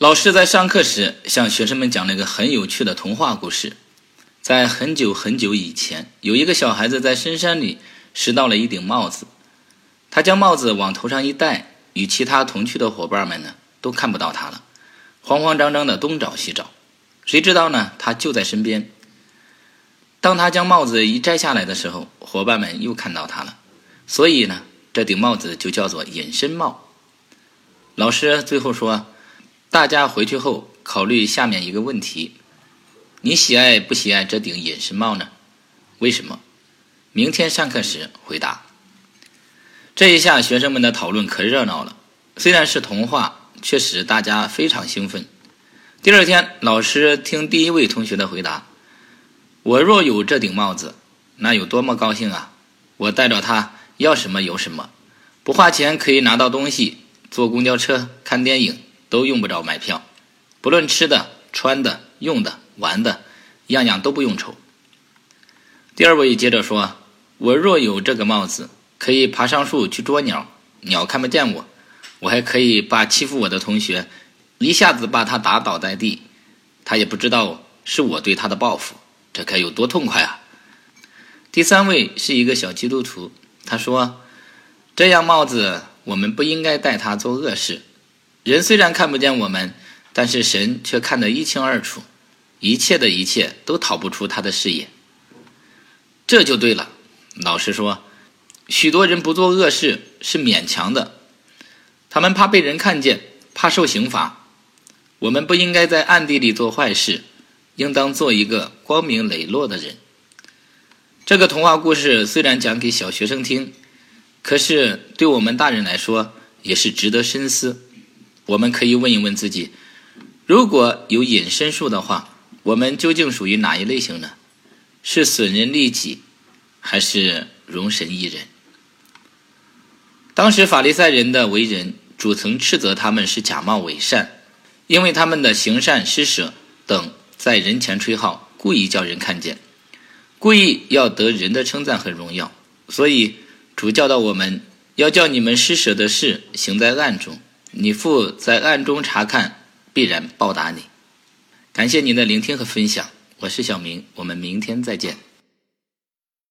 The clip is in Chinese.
老师在上课时向学生们讲了一个很有趣的童话故事。在很久很久以前，有一个小孩子在深山里拾到了一顶帽子，他将帽子往头上一戴，与其他同去的伙伴们呢都看不到他了，慌慌张张的东找西找，谁知道呢？他就在身边。当他将帽子一摘下来的时候，伙伴们又看到他了，所以呢，这顶帽子就叫做隐身帽。老师最后说。大家回去后考虑下面一个问题：你喜爱不喜爱这顶隐身帽呢？为什么？明天上课时回答。这一下学生们的讨论可热闹了。虽然是童话，却使大家非常兴奋。第二天，老师听第一位同学的回答：“我若有这顶帽子，那有多么高兴啊！我带着它，要什么有什么，不花钱可以拿到东西，坐公交车、看电影。”都用不着买票，不论吃的、穿的、用的、玩的，样样都不用愁。第二位接着说：“我若有这个帽子，可以爬上树去捉鸟，鸟看不见我；我还可以把欺负我的同学一下子把他打倒在地，他也不知道是我对他的报复，这该有多痛快啊！”第三位是一个小基督徒，他说：“这样帽子，我们不应该戴它做恶事。”人虽然看不见我们，但是神却看得一清二楚，一切的一切都逃不出他的视野。这就对了。老实说，许多人不做恶事是勉强的，他们怕被人看见，怕受刑罚。我们不应该在暗地里做坏事，应当做一个光明磊落的人。这个童话故事虽然讲给小学生听，可是对我们大人来说也是值得深思。我们可以问一问自己：如果有隐身术的话，我们究竟属于哪一类型呢？是损人利己，还是容神益人？当时法利赛人的为人，主曾斥责他们是假冒伪善，因为他们的行善施舍等在人前吹号，故意叫人看见，故意要得人的称赞和荣耀。所以主教导我们要叫你们施舍的事行在暗中。你父在暗中查看，必然报答你。感谢您的聆听和分享，我是小明，我们明天再见。